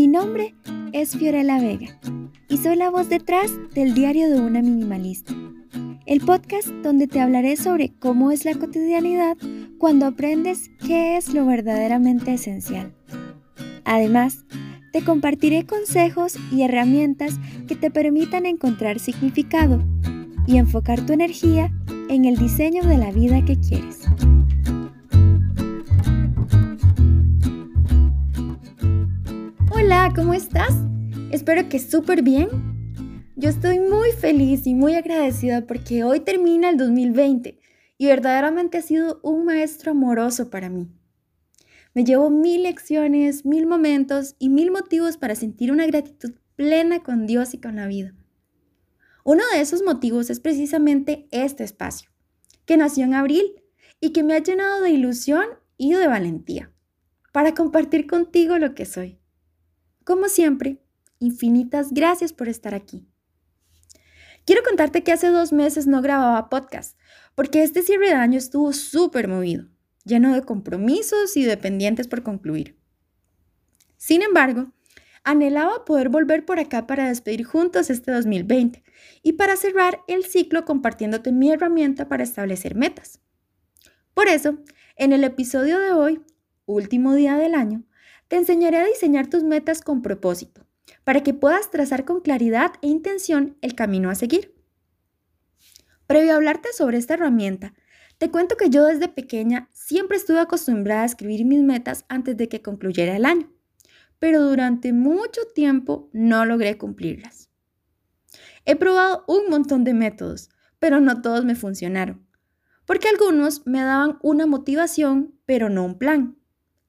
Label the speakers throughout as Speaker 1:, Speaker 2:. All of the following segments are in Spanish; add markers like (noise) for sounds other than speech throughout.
Speaker 1: Mi nombre es Fiorella Vega y soy la voz detrás del diario de una minimalista, el podcast donde te hablaré sobre cómo es la cotidianidad cuando aprendes qué es lo verdaderamente esencial. Además, te compartiré consejos y herramientas que te permitan encontrar significado y enfocar tu energía en el diseño de la vida que quieres. Hola, ¿cómo estás? Espero que súper bien. Yo estoy muy feliz y muy agradecida porque hoy termina el 2020 y verdaderamente ha sido un maestro amoroso para mí. Me llevo mil lecciones, mil momentos y mil motivos para sentir una gratitud plena con Dios y con la vida. Uno de esos motivos es precisamente este espacio, que nació en abril y que me ha llenado de ilusión y de valentía para compartir contigo lo que soy. Como siempre, infinitas gracias por estar aquí. Quiero contarte que hace dos meses no grababa podcast, porque este cierre de año estuvo súper movido lleno de compromisos y de pendientes por concluir. Sin embargo, anhelaba poder volver por acá para despedir juntos este 2020 y para cerrar el ciclo compartiéndote mi herramienta para establecer metas. Por eso, en el episodio de hoy, último día del año, te enseñaré a diseñar tus metas con propósito, para que puedas trazar con claridad e intención el camino a seguir. Previo a hablarte sobre esta herramienta, te cuento que yo desde pequeña siempre estuve acostumbrada a escribir mis metas antes de que concluyera el año, pero durante mucho tiempo no logré cumplirlas. He probado un montón de métodos, pero no todos me funcionaron, porque algunos me daban una motivación, pero no un plan,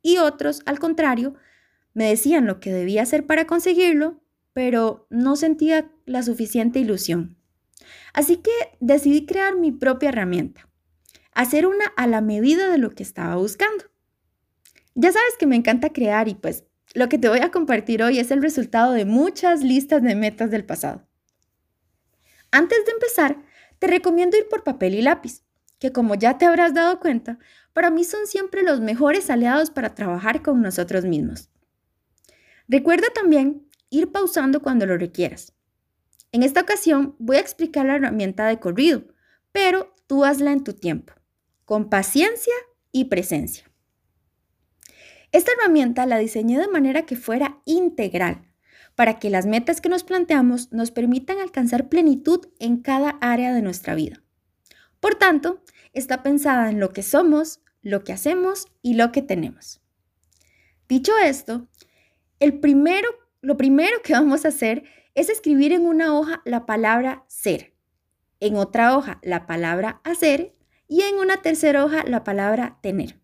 Speaker 1: y otros, al contrario, me decían lo que debía hacer para conseguirlo, pero no sentía la suficiente ilusión. Así que decidí crear mi propia herramienta hacer una a la medida de lo que estaba buscando. Ya sabes que me encanta crear y pues lo que te voy a compartir hoy es el resultado de muchas listas de metas del pasado. Antes de empezar, te recomiendo ir por papel y lápiz, que como ya te habrás dado cuenta, para mí son siempre los mejores aliados para trabajar con nosotros mismos. Recuerda también ir pausando cuando lo requieras. En esta ocasión voy a explicar la herramienta de corrido, pero tú hazla en tu tiempo con paciencia y presencia. Esta herramienta la diseñé de manera que fuera integral, para que las metas que nos planteamos nos permitan alcanzar plenitud en cada área de nuestra vida. Por tanto, está pensada en lo que somos, lo que hacemos y lo que tenemos. Dicho esto, el primero, lo primero que vamos a hacer es escribir en una hoja la palabra ser, en otra hoja la palabra hacer y en una tercera hoja la palabra tener.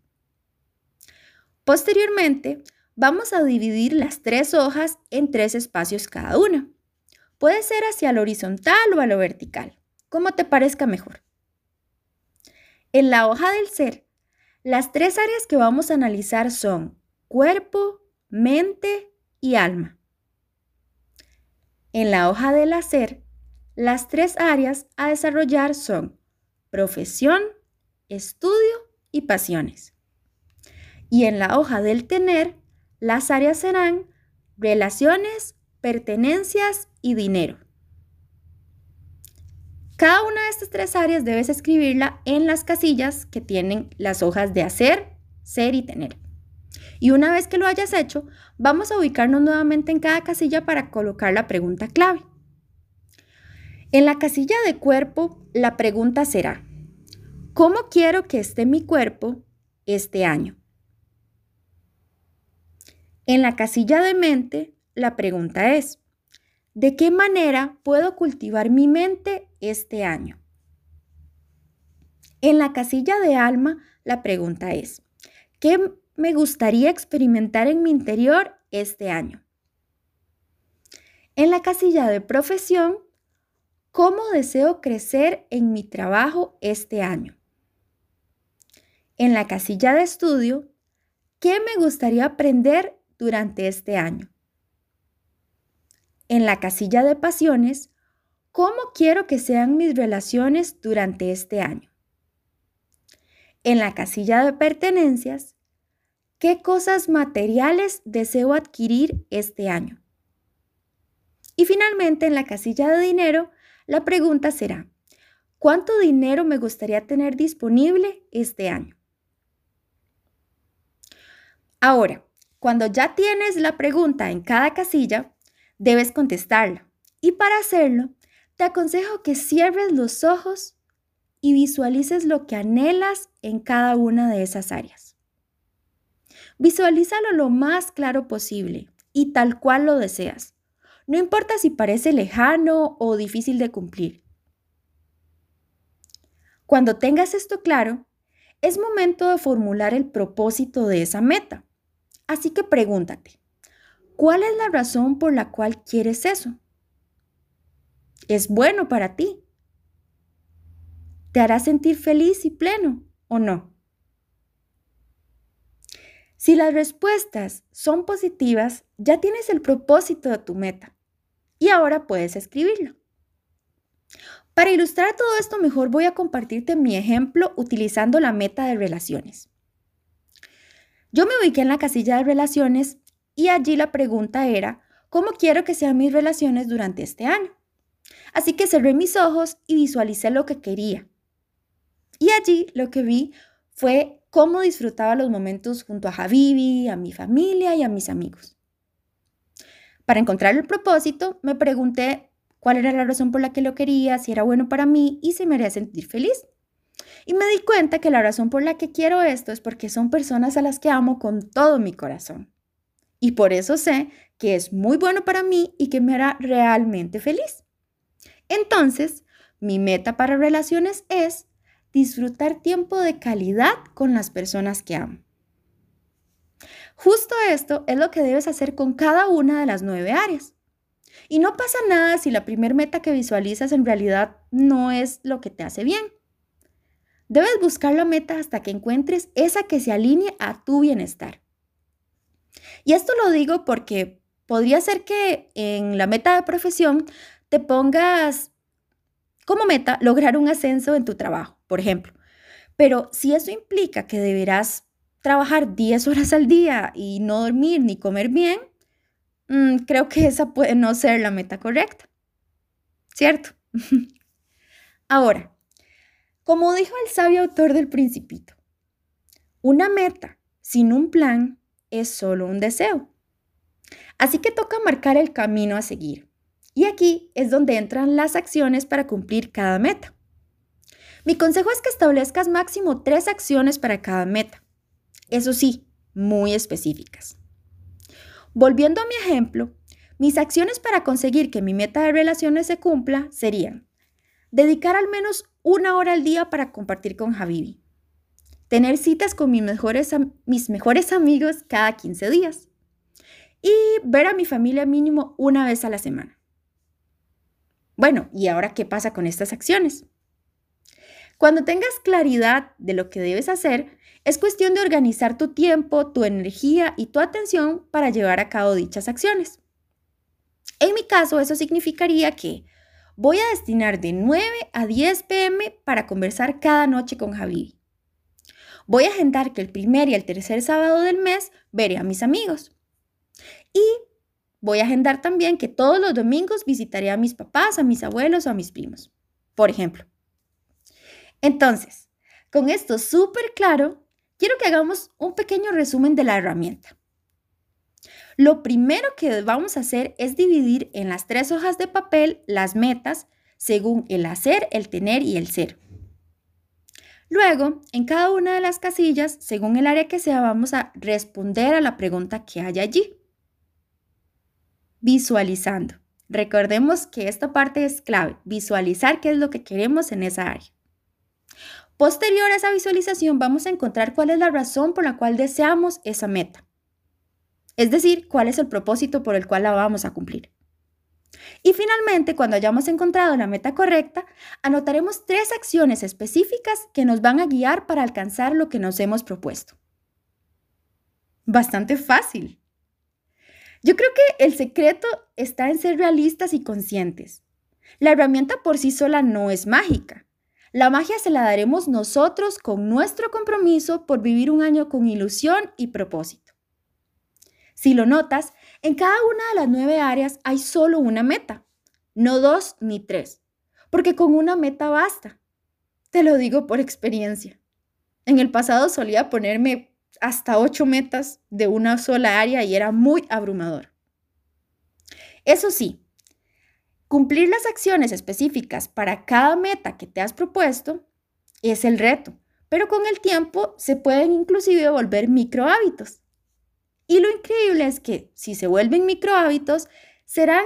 Speaker 1: Posteriormente, vamos a dividir las tres hojas en tres espacios cada una. Puede ser hacia lo horizontal o a lo vertical, como te parezca mejor. En la hoja del ser, las tres áreas que vamos a analizar son cuerpo, mente y alma. En la hoja del hacer, las tres áreas a desarrollar son profesión, estudio y pasiones. Y en la hoja del tener, las áreas serán relaciones, pertenencias y dinero. Cada una de estas tres áreas debes escribirla en las casillas que tienen las hojas de hacer, ser y tener. Y una vez que lo hayas hecho, vamos a ubicarnos nuevamente en cada casilla para colocar la pregunta clave. En la casilla de cuerpo, la pregunta será, ¿Cómo quiero que esté mi cuerpo este año? En la casilla de mente, la pregunta es, ¿de qué manera puedo cultivar mi mente este año? En la casilla de alma, la pregunta es, ¿qué me gustaría experimentar en mi interior este año? En la casilla de profesión, ¿cómo deseo crecer en mi trabajo este año? en la casilla de estudio, ¿qué me gustaría aprender durante este año? En la casilla de pasiones, ¿cómo quiero que sean mis relaciones durante este año? En la casilla de pertenencias, ¿qué cosas materiales deseo adquirir este año? Y finalmente, en la casilla de dinero, la pregunta será, ¿cuánto dinero me gustaría tener disponible este año? Ahora, cuando ya tienes la pregunta en cada casilla, debes contestarla. Y para hacerlo, te aconsejo que cierres los ojos y visualices lo que anhelas en cada una de esas áreas. Visualízalo lo más claro posible y tal cual lo deseas. No importa si parece lejano o difícil de cumplir. Cuando tengas esto claro, es momento de formular el propósito de esa meta. Así que pregúntate, ¿cuál es la razón por la cual quieres eso? ¿Es bueno para ti? ¿Te hará sentir feliz y pleno o no? Si las respuestas son positivas, ya tienes el propósito de tu meta y ahora puedes escribirlo. Para ilustrar todo esto mejor voy a compartirte mi ejemplo utilizando la meta de relaciones. Yo me ubiqué en la casilla de relaciones y allí la pregunta era, ¿cómo quiero que sean mis relaciones durante este año? Así que cerré mis ojos y visualicé lo que quería. Y allí lo que vi fue cómo disfrutaba los momentos junto a Javivi, a mi familia y a mis amigos. Para encontrar el propósito, me pregunté cuál era la razón por la que lo quería, si era bueno para mí y si me haría sentir feliz. Y me di cuenta que la razón por la que quiero esto es porque son personas a las que amo con todo mi corazón. Y por eso sé que es muy bueno para mí y que me hará realmente feliz. Entonces, mi meta para relaciones es disfrutar tiempo de calidad con las personas que amo. Justo esto es lo que debes hacer con cada una de las nueve áreas. Y no pasa nada si la primer meta que visualizas en realidad no es lo que te hace bien. Debes buscar la meta hasta que encuentres esa que se alinee a tu bienestar. Y esto lo digo porque podría ser que en la meta de profesión te pongas como meta lograr un ascenso en tu trabajo, por ejemplo. Pero si eso implica que deberás trabajar 10 horas al día y no dormir ni comer bien, mm, creo que esa puede no ser la meta correcta. ¿Cierto? (laughs) Ahora, como dijo el sabio autor del principito, una meta sin un plan es solo un deseo. Así que toca marcar el camino a seguir. Y aquí es donde entran las acciones para cumplir cada meta. Mi consejo es que establezcas máximo tres acciones para cada meta. Eso sí, muy específicas. Volviendo a mi ejemplo, mis acciones para conseguir que mi meta de relaciones se cumpla serían dedicar al menos una hora al día para compartir con Javivi, tener citas con mis mejores, mis mejores amigos cada 15 días y ver a mi familia mínimo una vez a la semana. Bueno, ¿y ahora qué pasa con estas acciones? Cuando tengas claridad de lo que debes hacer, es cuestión de organizar tu tiempo, tu energía y tu atención para llevar a cabo dichas acciones. En mi caso, eso significaría que voy a destinar de 9 a 10 pm para conversar cada noche con Javi. Voy a agendar que el primer y el tercer sábado del mes veré a mis amigos. Y voy a agendar también que todos los domingos visitaré a mis papás, a mis abuelos o a mis primos, por ejemplo. Entonces, con esto súper claro, quiero que hagamos un pequeño resumen de la herramienta. Lo primero que vamos a hacer es dividir en las tres hojas de papel las metas según el hacer, el tener y el ser. Luego, en cada una de las casillas, según el área que sea, vamos a responder a la pregunta que hay allí. Visualizando. Recordemos que esta parte es clave, visualizar qué es lo que queremos en esa área. Posterior a esa visualización vamos a encontrar cuál es la razón por la cual deseamos esa meta. Es decir, cuál es el propósito por el cual la vamos a cumplir. Y finalmente, cuando hayamos encontrado la meta correcta, anotaremos tres acciones específicas que nos van a guiar para alcanzar lo que nos hemos propuesto. Bastante fácil. Yo creo que el secreto está en ser realistas y conscientes. La herramienta por sí sola no es mágica. La magia se la daremos nosotros con nuestro compromiso por vivir un año con ilusión y propósito. Si lo notas, en cada una de las nueve áreas hay solo una meta, no dos ni tres, porque con una meta basta. Te lo digo por experiencia. En el pasado solía ponerme hasta ocho metas de una sola área y era muy abrumador. Eso sí, cumplir las acciones específicas para cada meta que te has propuesto es el reto, pero con el tiempo se pueden inclusive volver micro hábitos. Y lo increíble es que si se vuelven micro hábitos, serán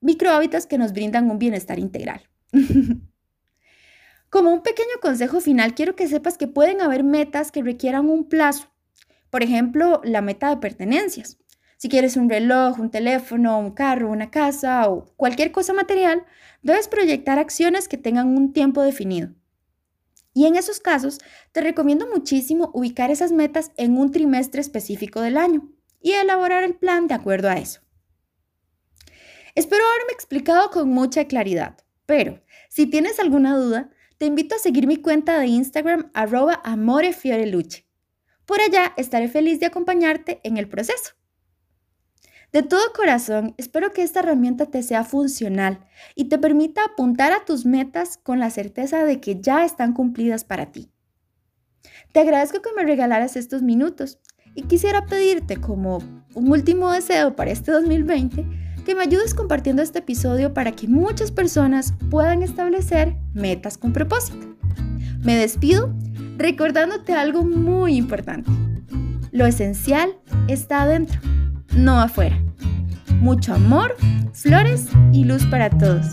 Speaker 1: micro hábitos que nos brindan un bienestar integral. (laughs) Como un pequeño consejo final, quiero que sepas que pueden haber metas que requieran un plazo. Por ejemplo, la meta de pertenencias. Si quieres un reloj, un teléfono, un carro, una casa o cualquier cosa material, debes proyectar acciones que tengan un tiempo definido. Y en esos casos, te recomiendo muchísimo ubicar esas metas en un trimestre específico del año y elaborar el plan de acuerdo a eso. Espero haberme explicado con mucha claridad, pero si tienes alguna duda, te invito a seguir mi cuenta de Instagram arroba amorefioreluche. Por allá estaré feliz de acompañarte en el proceso. De todo corazón, espero que esta herramienta te sea funcional y te permita apuntar a tus metas con la certeza de que ya están cumplidas para ti. Te agradezco que me regalaras estos minutos y quisiera pedirte como un último deseo para este 2020 que me ayudes compartiendo este episodio para que muchas personas puedan establecer metas con propósito. Me despido recordándote algo muy importante. Lo esencial está adentro, no afuera. Mucho amor, flores y luz para todos.